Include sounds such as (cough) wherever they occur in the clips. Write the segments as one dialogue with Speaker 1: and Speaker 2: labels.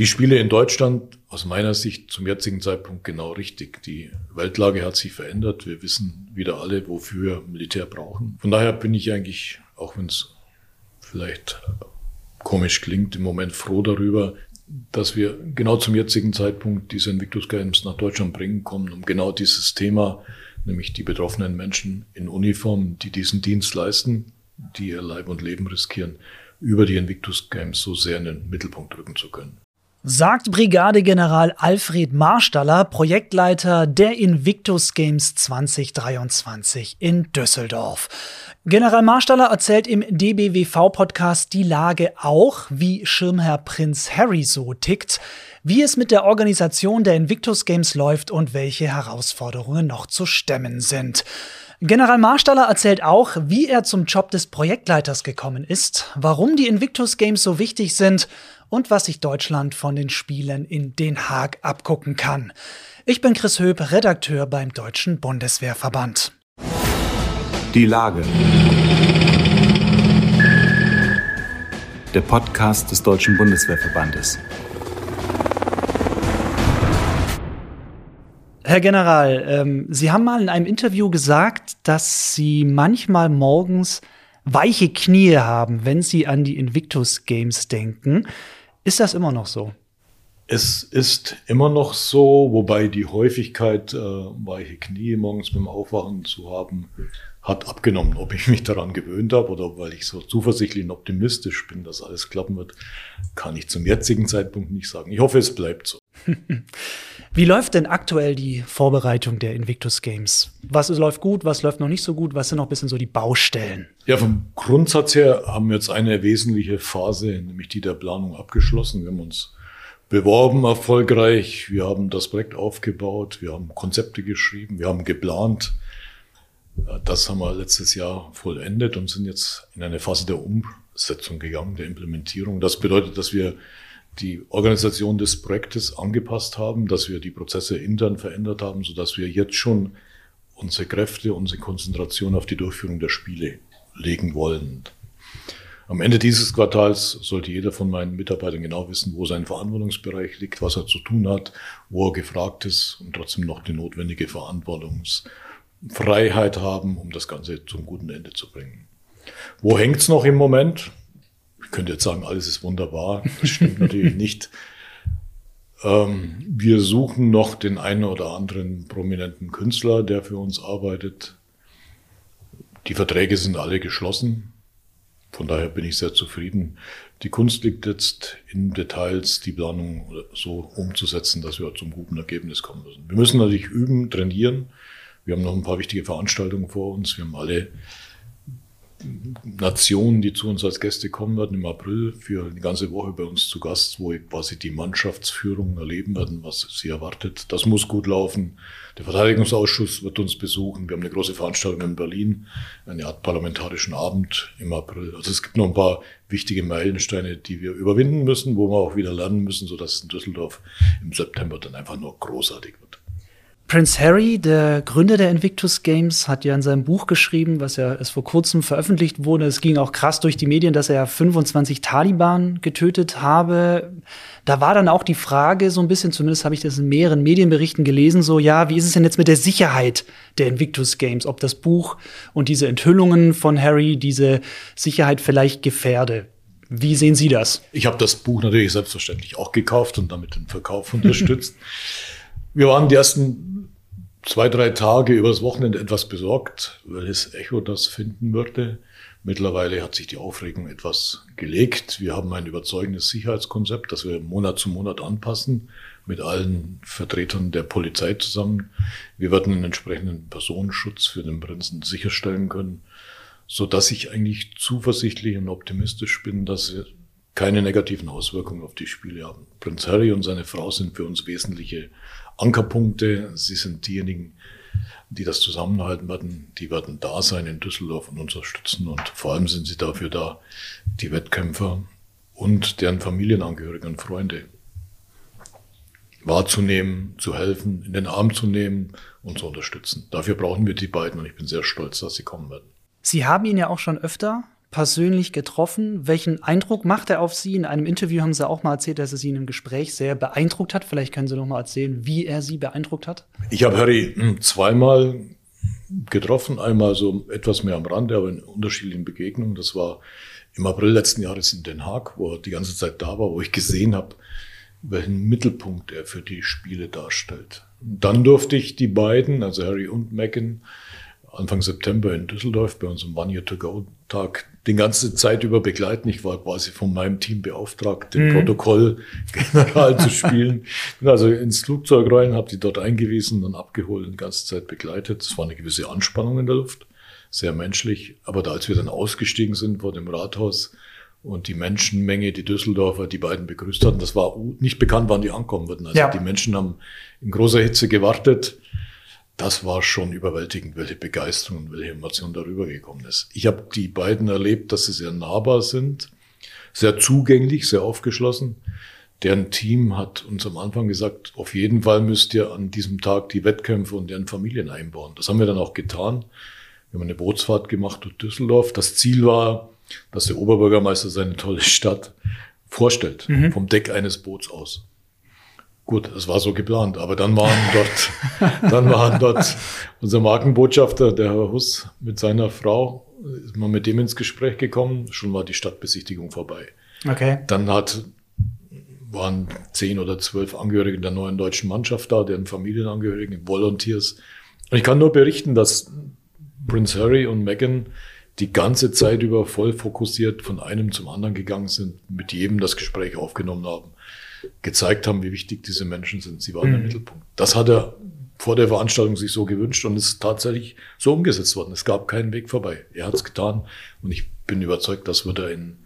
Speaker 1: Die Spiele in Deutschland aus meiner Sicht zum jetzigen Zeitpunkt genau richtig. Die Weltlage hat sich verändert. Wir wissen wieder alle, wofür Militär brauchen. Von daher bin ich eigentlich, auch wenn es vielleicht komisch klingt, im Moment froh darüber, dass wir genau zum jetzigen Zeitpunkt diese Invictus Games nach Deutschland bringen kommen, um genau dieses Thema, nämlich die betroffenen Menschen in Uniform, die diesen Dienst leisten, die ihr Leib und Leben riskieren, über die Invictus Games so sehr in den Mittelpunkt rücken zu können
Speaker 2: sagt Brigadegeneral Alfred Marstaller, Projektleiter der Invictus Games 2023 in Düsseldorf. General Marstaller erzählt im DBWV-Podcast die Lage auch, wie Schirmherr Prinz Harry so tickt, wie es mit der Organisation der Invictus Games läuft und welche Herausforderungen noch zu stemmen sind. General Marstaller erzählt auch, wie er zum Job des Projektleiters gekommen ist, warum die Invictus Games so wichtig sind und was sich Deutschland von den Spielen in Den Haag abgucken kann. Ich bin Chris Höp, Redakteur beim Deutschen Bundeswehrverband.
Speaker 3: Die Lage. Der Podcast des Deutschen Bundeswehrverbandes.
Speaker 2: Herr General, ähm, Sie haben mal in einem Interview gesagt, dass Sie manchmal morgens weiche Knie haben, wenn Sie an die Invictus Games denken. Ist das immer noch so?
Speaker 1: Es ist immer noch so, wobei die Häufigkeit, äh, weiche Knie morgens beim Aufwachen zu haben, hat abgenommen. Ob ich mich daran gewöhnt habe oder weil ich so zuversichtlich und optimistisch bin, dass alles klappen wird, kann ich zum jetzigen Zeitpunkt nicht sagen. Ich hoffe, es bleibt so. (laughs)
Speaker 2: Wie läuft denn aktuell die Vorbereitung der Invictus Games? Was läuft gut, was läuft noch nicht so gut? Was sind noch ein bisschen so die Baustellen?
Speaker 1: Ja, vom Grundsatz her haben wir jetzt eine wesentliche Phase, nämlich die der Planung abgeschlossen. Wir haben uns beworben erfolgreich, wir haben das Projekt aufgebaut, wir haben Konzepte geschrieben, wir haben geplant. Das haben wir letztes Jahr vollendet und sind jetzt in eine Phase der Umsetzung gegangen, der Implementierung. Das bedeutet, dass wir die Organisation des Projektes angepasst haben, dass wir die Prozesse intern verändert haben, so dass wir jetzt schon unsere Kräfte, unsere Konzentration auf die Durchführung der Spiele legen wollen. Am Ende dieses Quartals sollte jeder von meinen Mitarbeitern genau wissen, wo sein Verantwortungsbereich liegt, was er zu tun hat, wo er gefragt ist und trotzdem noch die notwendige Verantwortungsfreiheit haben, um das Ganze zum guten Ende zu bringen. Wo hängt's noch im Moment? Könnte jetzt sagen, alles ist wunderbar. Das stimmt (laughs) natürlich nicht. Ähm, wir suchen noch den einen oder anderen prominenten Künstler, der für uns arbeitet. Die Verträge sind alle geschlossen. Von daher bin ich sehr zufrieden. Die Kunst liegt jetzt in Details, die Planung so umzusetzen, dass wir zum guten Ergebnis kommen müssen. Wir müssen natürlich üben, trainieren. Wir haben noch ein paar wichtige Veranstaltungen vor uns. Wir haben alle Nationen, die zu uns als Gäste kommen werden im April für eine ganze Woche bei uns zu Gast, wo quasi die Mannschaftsführung erleben werden, was sie erwartet. Das muss gut laufen. Der Verteidigungsausschuss wird uns besuchen. Wir haben eine große Veranstaltung in Berlin, eine Art parlamentarischen Abend im April. Also es gibt noch ein paar wichtige Meilensteine, die wir überwinden müssen, wo wir auch wieder lernen müssen, sodass es in Düsseldorf im September dann einfach nur großartig wird.
Speaker 2: Prince Harry, der Gründer der Invictus Games, hat ja in seinem Buch geschrieben, was ja erst vor kurzem veröffentlicht wurde. Es ging auch krass durch die Medien, dass er 25 Taliban getötet habe. Da war dann auch die Frage, so ein bisschen, zumindest habe ich das in mehreren Medienberichten gelesen, so, ja, wie ist es denn jetzt mit der Sicherheit der Invictus Games? Ob das Buch und diese Enthüllungen von Harry diese Sicherheit vielleicht gefährde? Wie sehen Sie das?
Speaker 1: Ich habe das Buch natürlich selbstverständlich auch gekauft und damit den Verkauf unterstützt. (laughs) Wir waren die ersten zwei, drei Tage übers Wochenende etwas besorgt, welches Echo das finden würde. Mittlerweile hat sich die Aufregung etwas gelegt. Wir haben ein überzeugendes Sicherheitskonzept, das wir Monat zu Monat anpassen, mit allen Vertretern der Polizei zusammen. Wir werden einen entsprechenden Personenschutz für den Prinzen sicherstellen können, so dass ich eigentlich zuversichtlich und optimistisch bin, dass wir keine negativen Auswirkungen auf die Spiele haben. Prinz Harry und seine Frau sind für uns wesentliche Ankerpunkte. Sie sind diejenigen, die das zusammenhalten werden. Die werden da sein in Düsseldorf und unterstützen. Und vor allem sind sie dafür da, die Wettkämpfer und deren Familienangehörigen und Freunde wahrzunehmen, zu helfen, in den Arm zu nehmen und zu unterstützen. Dafür brauchen wir die beiden und ich bin sehr stolz, dass sie kommen werden.
Speaker 2: Sie haben ihn ja auch schon öfter persönlich getroffen. Welchen Eindruck macht er auf Sie? In einem Interview haben Sie auch mal erzählt, dass es Sie in einem Gespräch sehr beeindruckt hat. Vielleicht können Sie noch mal erzählen, wie er Sie beeindruckt hat.
Speaker 1: Ich habe Harry hm, zweimal getroffen, einmal so etwas mehr am Rande, aber in unterschiedlichen Begegnungen. Das war im April letzten Jahres in Den Haag, wo er die ganze Zeit da war, wo ich gesehen habe, welchen Mittelpunkt er für die Spiele darstellt. Dann durfte ich die beiden, also Harry und Megan, Anfang September in Düsseldorf bei unserem One-Year-to-Go-Tag die ganze Zeit über begleiten. Ich war quasi von meinem Team beauftragt, den mhm. Protokollgeneral (laughs) zu spielen. Bin also ins Flugzeug rein, habe die dort eingewiesen, dann abgeholt und die ganze Zeit begleitet. Es war eine gewisse Anspannung in der Luft, sehr menschlich. Aber da, als wir dann ausgestiegen sind vor dem Rathaus, und die Menschenmenge, die Düsseldorfer, die beiden begrüßt hatten, das war nicht bekannt, wann die ankommen würden. Also ja. die Menschen haben in großer Hitze gewartet. Das war schon überwältigend, welche Begeisterung und welche Emotion darüber gekommen ist. Ich habe die beiden erlebt, dass sie sehr nahbar sind, sehr zugänglich, sehr aufgeschlossen. Deren Team hat uns am Anfang gesagt, auf jeden Fall müsst ihr an diesem Tag die Wettkämpfe und deren Familien einbauen. Das haben wir dann auch getan. Wir haben eine Bootsfahrt gemacht durch Düsseldorf. Das Ziel war, dass der Oberbürgermeister seine tolle Stadt vorstellt, mhm. vom Deck eines Boots aus. Gut, das war so geplant, aber dann waren dort, (laughs) dann waren dort unser Markenbotschafter, der Herr Huss, mit seiner Frau, ist man mit dem ins Gespräch gekommen, schon war die Stadtbesichtigung vorbei.
Speaker 2: Okay.
Speaker 1: Dann hat, waren zehn oder zwölf Angehörige der neuen deutschen Mannschaft da, deren Familienangehörigen, Volunteers. Und ich kann nur berichten, dass Prince Harry und Meghan die ganze Zeit über voll fokussiert von einem zum anderen gegangen sind, mit jedem das Gespräch aufgenommen haben, gezeigt haben, wie wichtig diese Menschen sind. Sie waren mhm. der Mittelpunkt. Das hat er vor der Veranstaltung sich so gewünscht und es ist tatsächlich so umgesetzt worden. Es gab keinen Weg vorbei. Er hat es getan und ich bin überzeugt, das wird er in,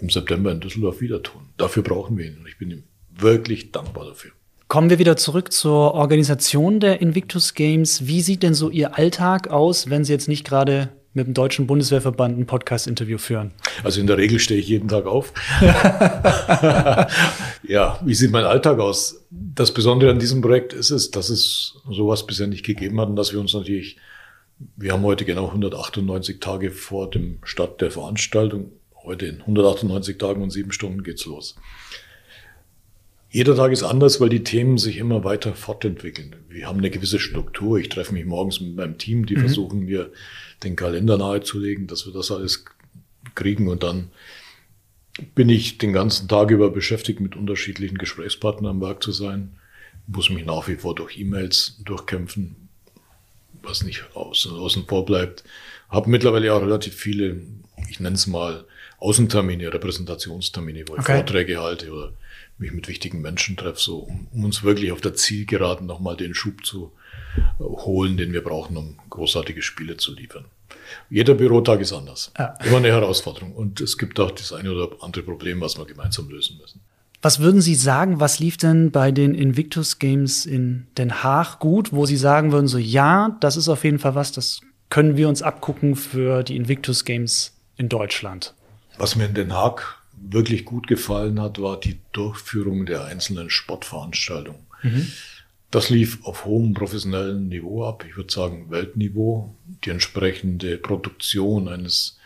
Speaker 1: im September in Düsseldorf wieder tun. Dafür brauchen wir ihn und ich bin ihm wirklich dankbar dafür.
Speaker 2: Kommen wir wieder zurück zur Organisation der Invictus Games. Wie sieht denn so Ihr Alltag aus, wenn Sie jetzt nicht gerade mit dem Deutschen Bundeswehrverband ein Podcast-Interview führen?
Speaker 1: Also in der Regel stehe ich jeden Tag auf. (laughs) ja, wie sieht mein Alltag aus? Das Besondere an diesem Projekt ist es, dass es sowas bisher nicht gegeben hat und dass wir uns natürlich, wir haben heute genau 198 Tage vor dem Start der Veranstaltung. Heute in 198 Tagen und sieben Stunden geht's los. Jeder Tag ist anders, weil die Themen sich immer weiter fortentwickeln. Wir haben eine gewisse Struktur. Ich treffe mich morgens mit meinem Team, die mhm. versuchen mir den Kalender nahezulegen, dass wir das alles kriegen und dann bin ich den ganzen Tag über beschäftigt, mit unterschiedlichen Gesprächspartnern am Werk zu sein, muss mich nach wie vor durch E-Mails durchkämpfen, was nicht außen, außen vor bleibt. Habe mittlerweile auch relativ viele, ich nenne es mal, Außentermine, Repräsentationstermine, wo ich okay. Vorträge halte oder mich mit wichtigen Menschen treffe, so, um, um uns wirklich auf der Zielgeraden nochmal den Schub zu äh, holen, den wir brauchen, um großartige Spiele zu liefern. Jeder Bürotag ist anders. Ja. Immer eine Herausforderung. Und es gibt auch das eine oder andere Problem, was wir gemeinsam lösen müssen.
Speaker 2: Was würden Sie sagen, was lief denn bei den Invictus Games in Den Haag gut, wo Sie sagen würden, so ja, das ist auf jeden Fall was, das können wir uns abgucken für die Invictus Games in Deutschland?
Speaker 1: Was mir in Den Haag wirklich gut gefallen hat, war die Durchführung der einzelnen Sportveranstaltungen. Mhm. Das lief auf hohem professionellen Niveau ab, ich würde sagen Weltniveau. Die entsprechende Produktion eines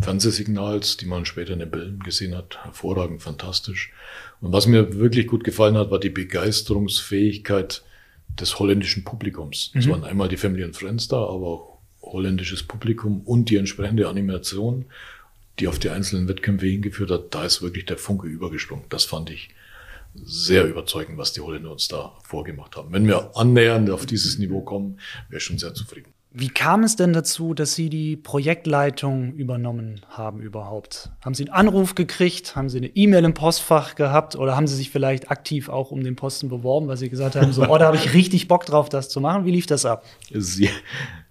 Speaker 1: Fernsehsignals, die man später in den Bildern gesehen hat, hervorragend, fantastisch. Und was mir wirklich gut gefallen hat, war die Begeisterungsfähigkeit des holländischen Publikums. Es mhm. waren einmal die Family and Friends da, aber auch holländisches Publikum und die entsprechende Animation die auf die einzelnen Wettkämpfe hingeführt hat, da ist wirklich der Funke übergesprungen. Das fand ich sehr überzeugend, was die Holländer uns da vorgemacht haben. Wenn wir annähernd auf dieses Niveau kommen, wäre ich schon sehr zufrieden.
Speaker 2: Wie kam es denn dazu, dass Sie die Projektleitung übernommen haben überhaupt? Haben Sie einen Anruf gekriegt? Haben Sie eine E-Mail im Postfach gehabt? Oder haben Sie sich vielleicht aktiv auch um den Posten beworben, weil Sie gesagt haben, so, oh, da habe ich richtig Bock drauf, das zu machen? Wie lief das ab?
Speaker 1: Sie,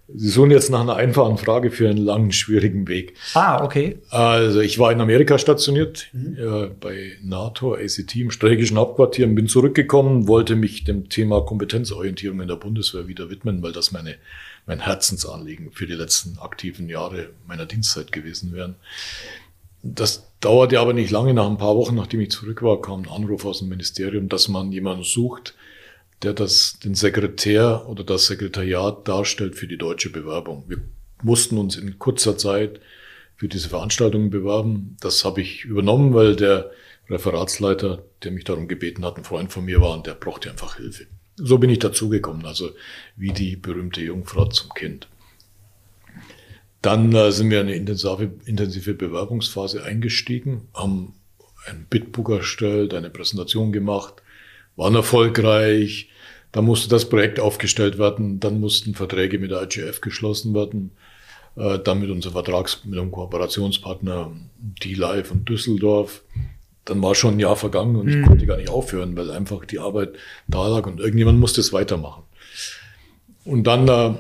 Speaker 1: Sie suchen jetzt nach einer einfachen Frage für einen langen, schwierigen Weg.
Speaker 2: Ah, okay.
Speaker 1: Also ich war in Amerika stationiert, mhm. äh, bei NATO, ACT im strategischen Hauptquartier und bin zurückgekommen, wollte mich dem Thema Kompetenzorientierung in der Bundeswehr wieder widmen, weil das meine, mein Herzensanliegen für die letzten aktiven Jahre meiner Dienstzeit gewesen wären. Das dauerte aber nicht lange. Nach ein paar Wochen, nachdem ich zurück war, kam ein Anruf aus dem Ministerium, dass man jemanden sucht, der das, den Sekretär oder das Sekretariat darstellt für die deutsche Bewerbung. Wir mussten uns in kurzer Zeit für diese Veranstaltungen beworben. Das habe ich übernommen, weil der Referatsleiter, der mich darum gebeten hat, ein Freund von mir war und der brauchte einfach Hilfe. So bin ich dazugekommen, also wie die berühmte Jungfrau zum Kind. Dann äh, sind wir in eine intensive, intensive Bewerbungsphase eingestiegen, haben ein Bitbook erstellt, eine Präsentation gemacht, waren erfolgreich. Dann musste das Projekt aufgestellt werden, dann mussten Verträge mit der IGF geschlossen werden, äh, dann mit unserem Vertrags, mit einem Kooperationspartner D-Live und Düsseldorf. Dann war schon ein Jahr vergangen und ich mhm. konnte gar nicht aufhören, weil einfach die Arbeit da lag und irgendjemand musste es weitermachen. Und dann äh,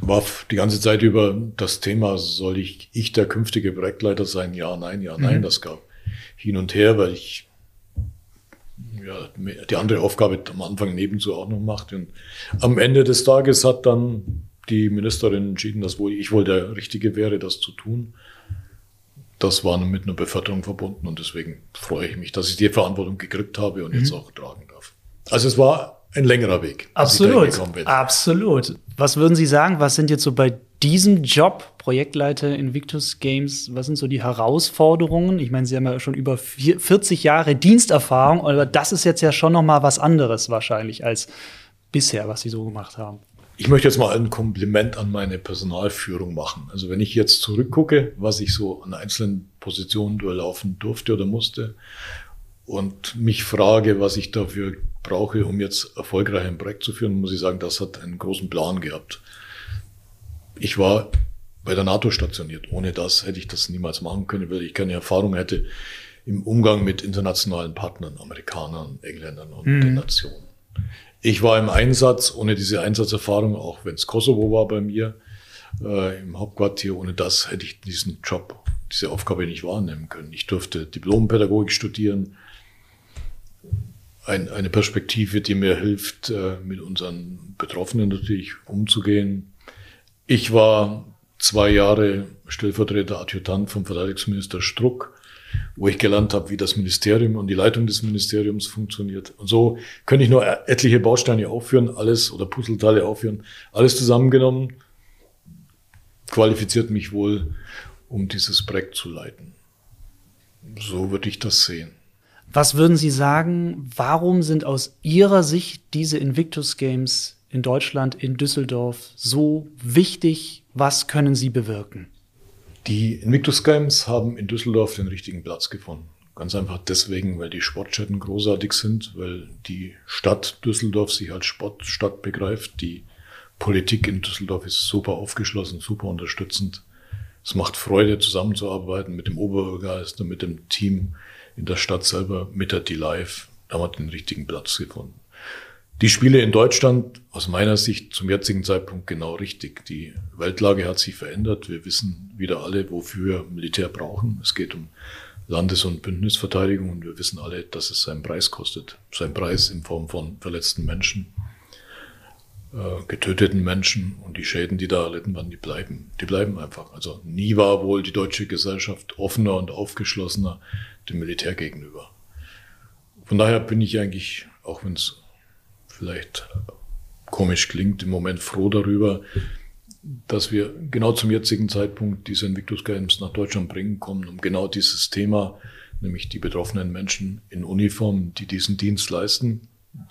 Speaker 1: war die ganze Zeit über das Thema, soll ich, ich der künftige Projektleiter sein? Ja, nein, ja, nein. Mhm. Das gab hin und her, weil ich die andere Aufgabe am Anfang nebenzu auch noch machte. Und am Ende des Tages hat dann die Ministerin entschieden, dass wohl ich wohl der Richtige wäre, das zu tun. Das war mit einer Beförderung verbunden und deswegen freue ich mich, dass ich die Verantwortung gekriegt habe und mhm. jetzt auch tragen darf. Also es war ein längerer Weg.
Speaker 2: Absolut. Absolut. Was würden Sie sagen? Was sind jetzt so bei diesem Job, Projektleiter Invictus Games, was sind so die Herausforderungen? Ich meine, Sie haben ja schon über 40 Jahre Diensterfahrung, aber das ist jetzt ja schon noch mal was anderes wahrscheinlich als bisher, was Sie so gemacht haben.
Speaker 1: Ich möchte jetzt mal ein Kompliment an meine Personalführung machen. Also wenn ich jetzt zurückgucke, was ich so an einzelnen Positionen durchlaufen durfte oder musste und mich frage, was ich dafür brauche, um jetzt erfolgreich ein Projekt zu führen, muss ich sagen, das hat einen großen Plan gehabt. Ich war bei der NATO stationiert. Ohne das hätte ich das niemals machen können, weil ich keine Erfahrung hätte im Umgang mit internationalen Partnern, Amerikanern, Engländern und mhm. den Nationen. Ich war im Einsatz, ohne diese Einsatzerfahrung, auch wenn es Kosovo war bei mir, äh, im Hauptquartier, ohne das hätte ich diesen Job, diese Aufgabe nicht wahrnehmen können. Ich durfte Diplompädagogik studieren, ein, eine Perspektive, die mir hilft, äh, mit unseren Betroffenen natürlich umzugehen. Ich war zwei Jahre Stellvertreter Adjutant vom Verteidigungsminister Struck, wo ich gelernt habe, wie das Ministerium und die Leitung des Ministeriums funktioniert. Und so könnte ich nur etliche Bausteine aufführen, alles oder Puzzleteile aufführen, alles zusammengenommen, qualifiziert mich wohl, um dieses Projekt zu leiten. So würde ich das sehen.
Speaker 2: Was würden Sie sagen, warum sind aus Ihrer Sicht diese Invictus Games in Deutschland, in Düsseldorf so wichtig? Was können sie bewirken?
Speaker 1: Die Invictus Games haben in Düsseldorf den richtigen Platz gefunden. Ganz einfach deswegen, weil die Sportstätten großartig sind, weil die Stadt Düsseldorf sich als Sportstadt begreift. Die Politik in Düsseldorf ist super aufgeschlossen, super unterstützend. Es macht Freude, zusammenzuarbeiten mit dem Oberbürgermeister, mit dem Team in der Stadt selber, mit der D-Live. Da haben wir den richtigen Platz gefunden. Die Spiele in Deutschland aus meiner Sicht zum jetzigen Zeitpunkt genau richtig. Die Weltlage hat sich verändert. Wir wissen wieder alle, wofür Militär brauchen. Es geht um Landes- und Bündnisverteidigung und wir wissen alle, dass es seinen Preis kostet. Sein Preis in Form von verletzten Menschen, äh, getöteten Menschen und die Schäden, die da erlitten werden, die bleiben. Die bleiben einfach. Also nie war wohl die deutsche Gesellschaft offener und aufgeschlossener dem Militär gegenüber. Von daher bin ich eigentlich, auch wenn es vielleicht komisch klingt, im Moment froh darüber, dass wir genau zum jetzigen Zeitpunkt diese Invictus Games nach Deutschland bringen kommen, um genau dieses Thema, nämlich die betroffenen Menschen in Uniform, die diesen Dienst leisten,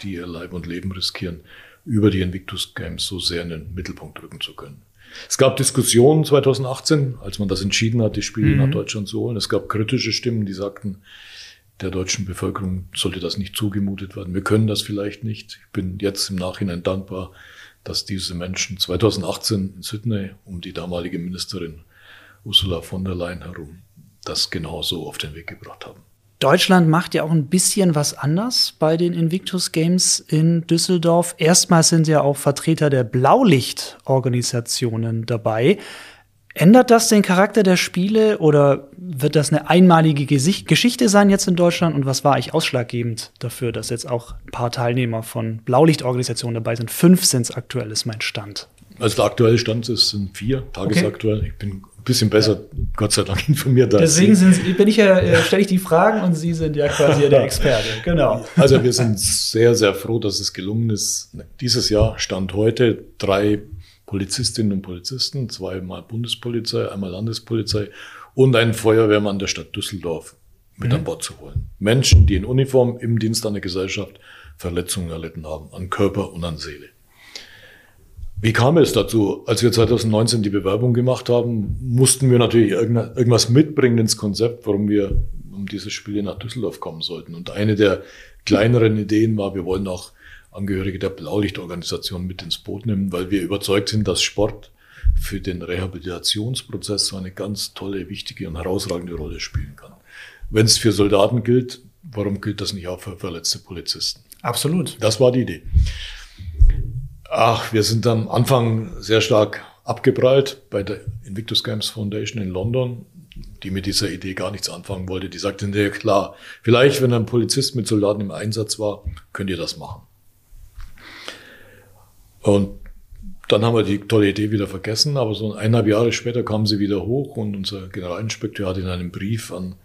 Speaker 1: die ihr Leib und Leben riskieren, über die Invictus Games so sehr in den Mittelpunkt rücken zu können. Es gab Diskussionen 2018, als man das entschieden hat, die Spiele mhm. nach Deutschland zu holen. Es gab kritische Stimmen, die sagten, der deutschen Bevölkerung sollte das nicht zugemutet werden. Wir können das vielleicht nicht. Ich bin jetzt im Nachhinein dankbar, dass diese Menschen 2018 in Sydney um die damalige Ministerin Ursula von der Leyen herum das genauso auf den Weg gebracht haben.
Speaker 2: Deutschland macht ja auch ein bisschen was anders bei den Invictus Games in Düsseldorf. Erstmal sind ja auch Vertreter der Blaulichtorganisationen dabei. Ändert das den Charakter der Spiele oder wird das eine einmalige Gesicht Geschichte sein jetzt in Deutschland? Und was war eigentlich ausschlaggebend dafür, dass jetzt auch ein paar Teilnehmer von Blaulichtorganisationen dabei sind? Fünf sind es aktuell, ist mein Stand.
Speaker 1: Also der aktuelle Stand ist, sind vier, tagesaktuell. Okay. Ich bin ein bisschen besser, ja. Gott sei Dank, (laughs) informiert.
Speaker 2: Deswegen sind, bin ich ja, äh, stelle ich die Fragen und Sie sind ja quasi der (laughs) Experte. Genau.
Speaker 1: Also wir sind sehr, sehr froh, dass es gelungen ist, dieses Jahr, Stand heute, drei Polizistinnen und Polizisten, zweimal Bundespolizei, einmal Landespolizei und einen Feuerwehrmann der Stadt Düsseldorf mit mhm. an Bord zu holen. Menschen, die in Uniform im Dienst an der Gesellschaft Verletzungen erlitten haben, an Körper und an Seele. Wie kam es dazu? Als wir 2019 die Bewerbung gemacht haben, mussten wir natürlich irgendwas mitbringen ins Konzept, warum wir um diese Spiele nach Düsseldorf kommen sollten. Und eine der kleineren Ideen war, wir wollen auch Angehörige der Blaulichtorganisation mit ins Boot nehmen, weil wir überzeugt sind, dass Sport für den Rehabilitationsprozess so eine ganz tolle, wichtige und herausragende Rolle spielen kann. Wenn es für Soldaten gilt, warum gilt das nicht auch für verletzte Polizisten?
Speaker 2: Absolut.
Speaker 1: Das war die Idee. Ach, wir sind am Anfang sehr stark abgeprallt bei der Invictus Games Foundation in London, die mit dieser Idee gar nichts anfangen wollte. Die sagte, ja klar, vielleicht, wenn ein Polizist mit Soldaten im Einsatz war, könnt ihr das machen. Und dann haben wir die tolle Idee wieder vergessen, aber so eineinhalb Jahre später kam sie wieder hoch und unser Generalinspekteur hat in einem Brief an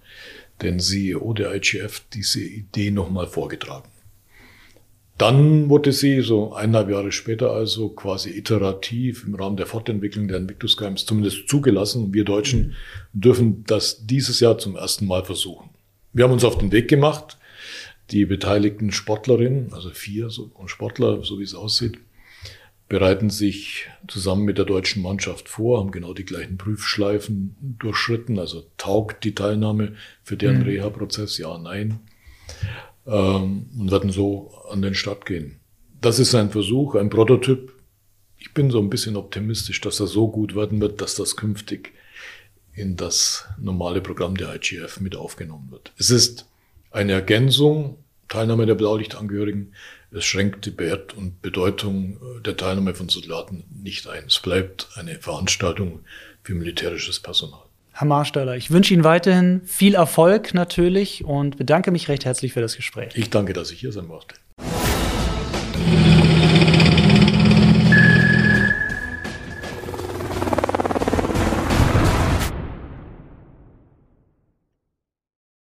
Speaker 1: den CEO der IGF diese Idee nochmal vorgetragen. Dann wurde sie so eineinhalb Jahre später also quasi iterativ im Rahmen der Fortentwicklung der Invictus Games zumindest zugelassen. Wir Deutschen dürfen das dieses Jahr zum ersten Mal versuchen. Wir haben uns auf den Weg gemacht. Die beteiligten Sportlerinnen, also vier Sportler, so wie es aussieht, bereiten sich zusammen mit der deutschen Mannschaft vor, haben genau die gleichen Prüfschleifen durchschritten. Also taugt die Teilnahme für deren mhm. Reha-Prozess? Ja, nein ähm, und werden so an den Start gehen. Das ist ein Versuch, ein Prototyp. Ich bin so ein bisschen optimistisch, dass er so gut werden wird, dass das künftig in das normale Programm der IGF mit aufgenommen wird. Es ist eine Ergänzung, Teilnahme der Blaulichtangehörigen. Es schränkt die Wert und Bedeutung der Teilnahme von Soldaten nicht ein. Es bleibt eine Veranstaltung für militärisches Personal.
Speaker 2: Herr Marsteller, ich wünsche Ihnen weiterhin viel Erfolg natürlich und bedanke mich recht herzlich für das Gespräch.
Speaker 1: Ich danke, dass ich hier sein durfte.